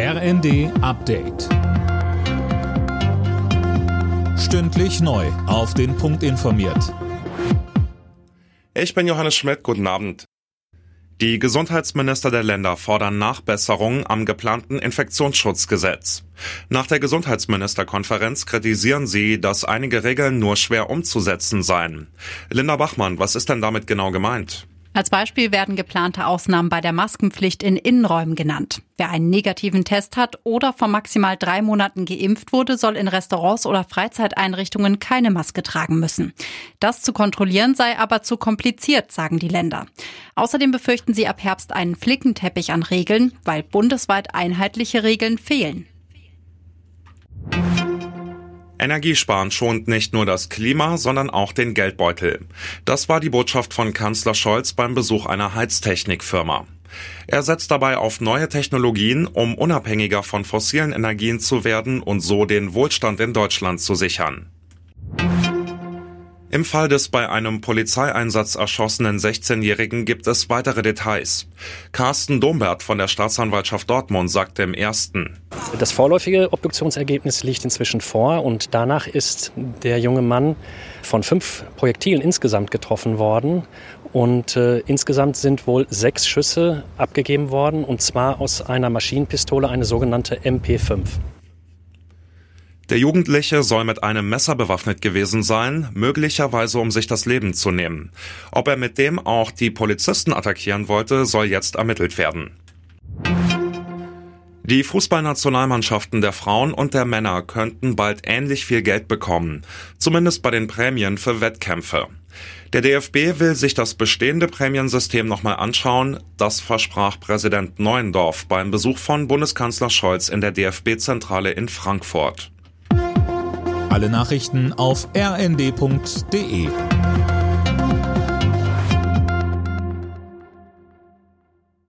RND Update. Stündlich neu. Auf den Punkt informiert. Ich bin Johannes Schmidt. Guten Abend. Die Gesundheitsminister der Länder fordern Nachbesserungen am geplanten Infektionsschutzgesetz. Nach der Gesundheitsministerkonferenz kritisieren sie, dass einige Regeln nur schwer umzusetzen seien. Linda Bachmann, was ist denn damit genau gemeint? Als Beispiel werden geplante Ausnahmen bei der Maskenpflicht in Innenräumen genannt. Wer einen negativen Test hat oder vor maximal drei Monaten geimpft wurde, soll in Restaurants oder Freizeiteinrichtungen keine Maske tragen müssen. Das zu kontrollieren sei aber zu kompliziert, sagen die Länder. Außerdem befürchten sie ab Herbst einen Flickenteppich an Regeln, weil bundesweit einheitliche Regeln fehlen. Energiesparen schont nicht nur das Klima, sondern auch den Geldbeutel. Das war die Botschaft von Kanzler Scholz beim Besuch einer Heiztechnikfirma. Er setzt dabei auf neue Technologien, um unabhängiger von fossilen Energien zu werden und so den Wohlstand in Deutschland zu sichern. Im Fall des bei einem Polizeieinsatz erschossenen 16-Jährigen gibt es weitere Details. Carsten Dombert von der Staatsanwaltschaft Dortmund sagte im ersten. Das vorläufige Obduktionsergebnis liegt inzwischen vor und danach ist der junge Mann von fünf Projektilen insgesamt getroffen worden und äh, insgesamt sind wohl sechs Schüsse abgegeben worden und zwar aus einer Maschinenpistole, eine sogenannte MP5. Der Jugendliche soll mit einem Messer bewaffnet gewesen sein, möglicherweise um sich das Leben zu nehmen. Ob er mit dem auch die Polizisten attackieren wollte, soll jetzt ermittelt werden. Die Fußballnationalmannschaften der Frauen und der Männer könnten bald ähnlich viel Geld bekommen, zumindest bei den Prämien für Wettkämpfe. Der DFB will sich das bestehende Prämiensystem nochmal anschauen. Das versprach Präsident Neuendorf beim Besuch von Bundeskanzler Scholz in der DFB-Zentrale in Frankfurt. Alle Nachrichten auf rnd.de